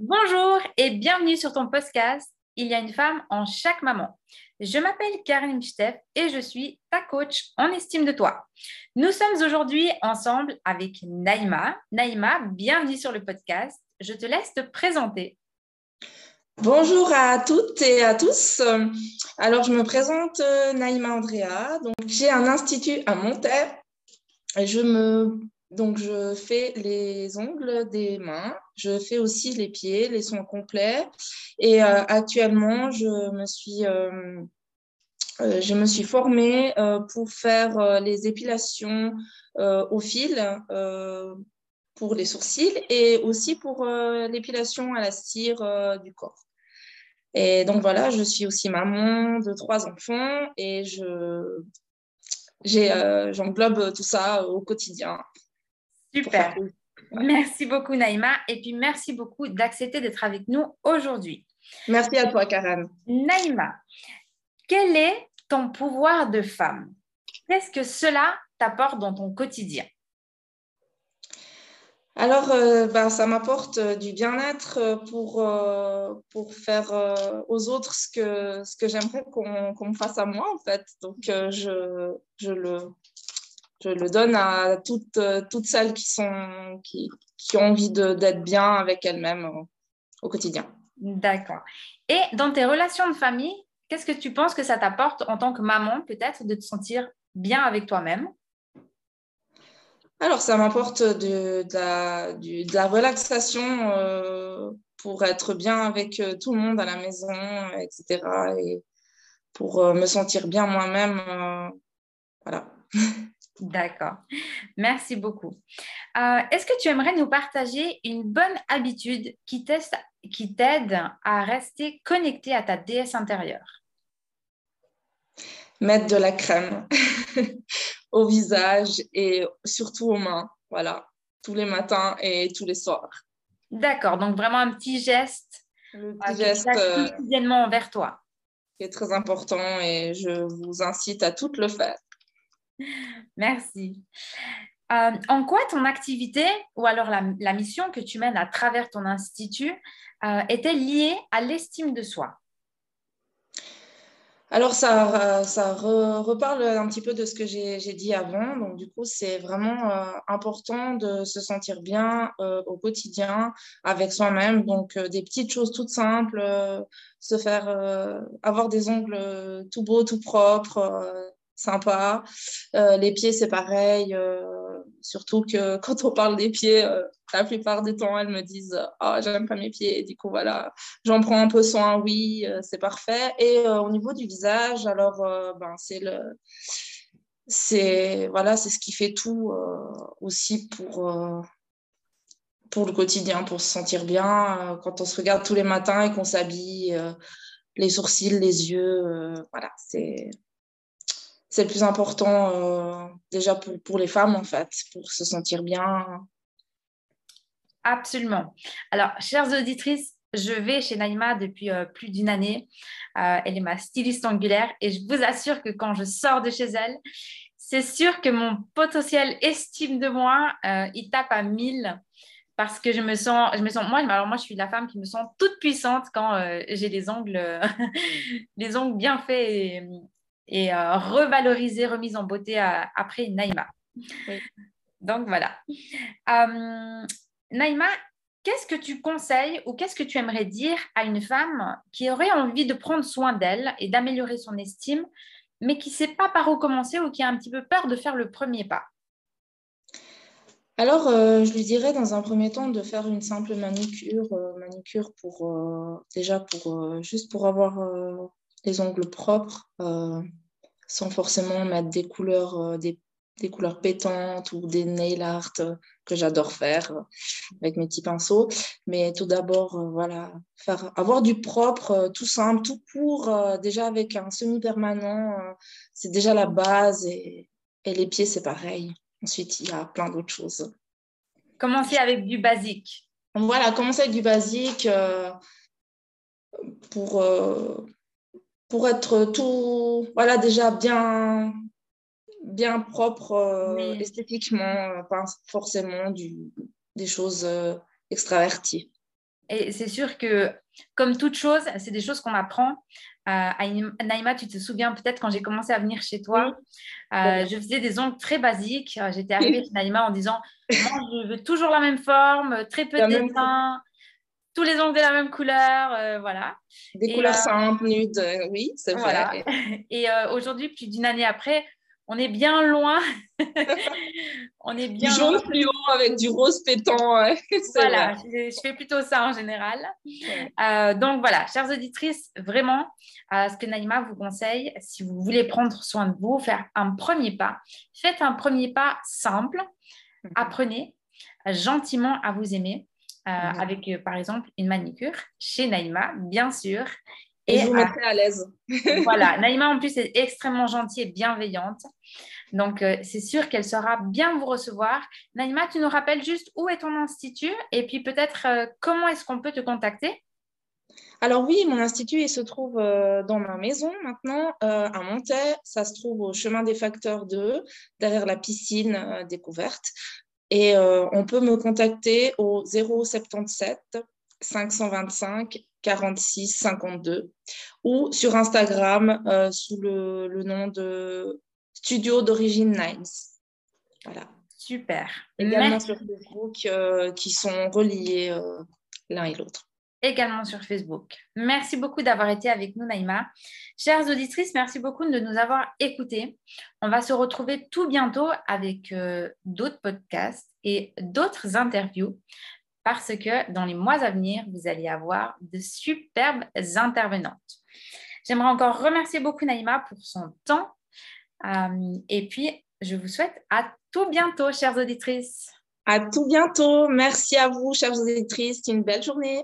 Bonjour et bienvenue sur ton podcast Il y a une femme en chaque maman. Je m'appelle Karine Steff et je suis ta coach en estime de toi. Nous sommes aujourd'hui ensemble avec Naïma. Naïma, bienvenue sur le podcast. Je te laisse te présenter. Bonjour à toutes et à tous. Alors, je me présente euh, Naïma Andrea. Donc, j'ai un institut à Montaigne. Je me donc, je fais les ongles des mains, je fais aussi les pieds, les soins complets. Et euh, actuellement, je me suis, euh, je me suis formée pour faire les épilations au fil pour les sourcils et aussi pour l'épilation à la cire du corps. Et donc voilà, je suis aussi maman de trois enfants et je j'englobe tout ça au quotidien. Super. Merci beaucoup Naïma et puis merci beaucoup d'accepter d'être avec nous aujourd'hui. Merci à toi Karen. Naïma, quel est ton pouvoir de femme? Qu'est-ce que cela t'apporte dans ton quotidien? Alors, euh, ben, ça m'apporte euh, du bien-être euh, pour, pour faire aux autres ce que, ce que j'aimerais qu'on me fasse à moi, en fait. Donc, je, je, le, je le donne à toutes, toutes celles qui, sont, qui, qui ont envie d'être bien avec elles-mêmes au quotidien. D'accord. Et dans tes relations de famille, qu'est-ce que tu penses que ça t'apporte en tant que maman, peut-être, de te sentir bien avec toi-même? Alors, ça m'apporte de, la, relaxation euh, pour être bien avec euh, tout le monde à la maison, etc. Et pour euh, me sentir bien moi-même. voilà. D'accord. Merci beaucoup. Est-ce que tu aimerais nous partager une bonne habitude qui t'aide à rester connecté à ta déesse intérieure? Mettre de la crème. au visage et surtout aux mains. Voilà, tous les matins et tous les soirs. D'accord, donc vraiment un petit geste. Le petit geste euh, quotidiennement envers toi. Qui est très important et je vous incite à tout le faire. Merci. Euh, en quoi ton activité ou alors la, mission que tu mènes à travers ton institut euh, est-elle liée à l'estime de soi? Alors, ça, ça reparle un petit peu de ce que j'ai dit avant. Donc, du coup, c'est vraiment euh, important de se sentir bien euh, au quotidien avec soi-même. Donc, euh, des petites choses toutes simples, se faire avoir des ongles tout beaux, tout propres, sympa. les pieds, c'est pareil. surtout que quand on parle des pieds, la plupart du temps, elles me disent Ah, oh, j'aime pas mes pieds. du coup, voilà, j'en prends un peu soin, oui, euh, c'est parfait. Et euh, au niveau du visage, alors, euh, ben, c'est le. C'est voilà, c'est ce qui fait tout aussi pour, pour le quotidien, pour se sentir bien. quand on se regarde tous les matins et qu'on s'habille, les sourcils, les yeux, voilà, c'est c'est le plus important déjà pour, les femmes en fait, pour se sentir bien, Absolument. Alors, chères auditrices, je vais chez Naïma depuis euh, plus d'une année. Euh, elle est ma styliste angulaire et je vous assure que quand je sors de chez elle, c'est sûr que mon potentiel estime de moi, euh, il tape à 1000 parce que je me sens, je me sens, moi, alors moi, je suis la femme qui me sent toute puissante quand j'ai les ongles, les ongles bien faits et revalorisés, remis en beauté après Naïma. Donc voilà. Naïma, qu'est-ce que tu conseilles ou qu'est-ce que tu aimerais dire à une femme qui aurait envie de prendre soin d'elle et d'améliorer son estime, mais qui ne sait pas par où commencer ou qui a un petit peu peur de faire le premier pas? Alors, euh, je lui dirais dans un premier temps de faire une simple manicure, euh, manicure pour euh, déjà pour juste pour avoir les ongles propres, sans forcément mettre des couleurs, des des couleurs pétantes ou des nail art euh, que j'adore faire euh, avec mes petits pinceaux. Mais tout d'abord, euh, voilà, faire, avoir du propre, tout simple, tout court, déjà avec un semi-permanent, c'est déjà la base et, et les pieds, c'est pareil. Ensuite, il y a plein d'autres choses. Commencer avec du basique. Voilà, commencer avec du basique pour, pour être tout, voilà, déjà bien, bien propre euh, esthétiquement, euh, pas forcément du, des choses euh, extraverties. Et c'est sûr que, comme toute chose, c'est des choses qu'on apprend. Euh, Naïma, tu te souviens peut-être quand j'ai commencé à venir chez toi, euh, je faisais des ongles très basiques. J'étais arrivée chez Naïma en disant Moi, je veux toujours la même forme, très peu de dessins, tous les ongles de la même couleur, euh, voilà. Des couleurs simples, nudes, oui, c'est vrai. Et aujourd'hui, plus d'une année après, on est bien loin. on est bien du jaune fluo avec du rose pétant. voilà, je, fais plutôt ça en général. Euh, donc voilà, chères auditrices, vraiment, euh, ce que Naïma vous conseille, si vous voulez prendre soin de vous, faire un premier pas, faites un premier pas simple. Mhm. Apprenez gentiment à vous aimer. Euh, avec par exemple une manicure chez Naïma, bien sûr, et, je vous mettrai à l'aise. voilà, Naïma en plus est extrêmement gentille et bienveillante. Donc, euh, c'est sûr qu'elle saura bien vous recevoir. Naïma, tu nous rappelles juste où est ton institut et puis peut-être euh, comment est-ce qu'on peut te contacter? Alors oui, mon institut, il se trouve euh, dans ma maison maintenant, à Montaix. Ça se trouve au chemin des Facteurs 2, derrière la piscine découverte. Et on peut me contacter au 077 525 46 52 ou sur Instagram euh, sous le, nom de Studio d'origine Nines. Voilà. Super. Également sur Facebook euh, qui sont reliés euh, l'un et l'autre. Également sur Facebook. Merci beaucoup d'avoir été avec nous, Naïma. Chères auditrices, merci beaucoup de nous avoir écoutés. On va se retrouver tout bientôt avec d'autres podcasts et d'autres interviews parce que dans les mois à venir, vous allez avoir de superbes intervenantes. J'aimerais encore remercier beaucoup Naïma pour son temps. Euh, et puis, je vous souhaite à tout bientôt, chères auditrices. À tout bientôt. Merci à vous, chères auditrices. Une belle journée.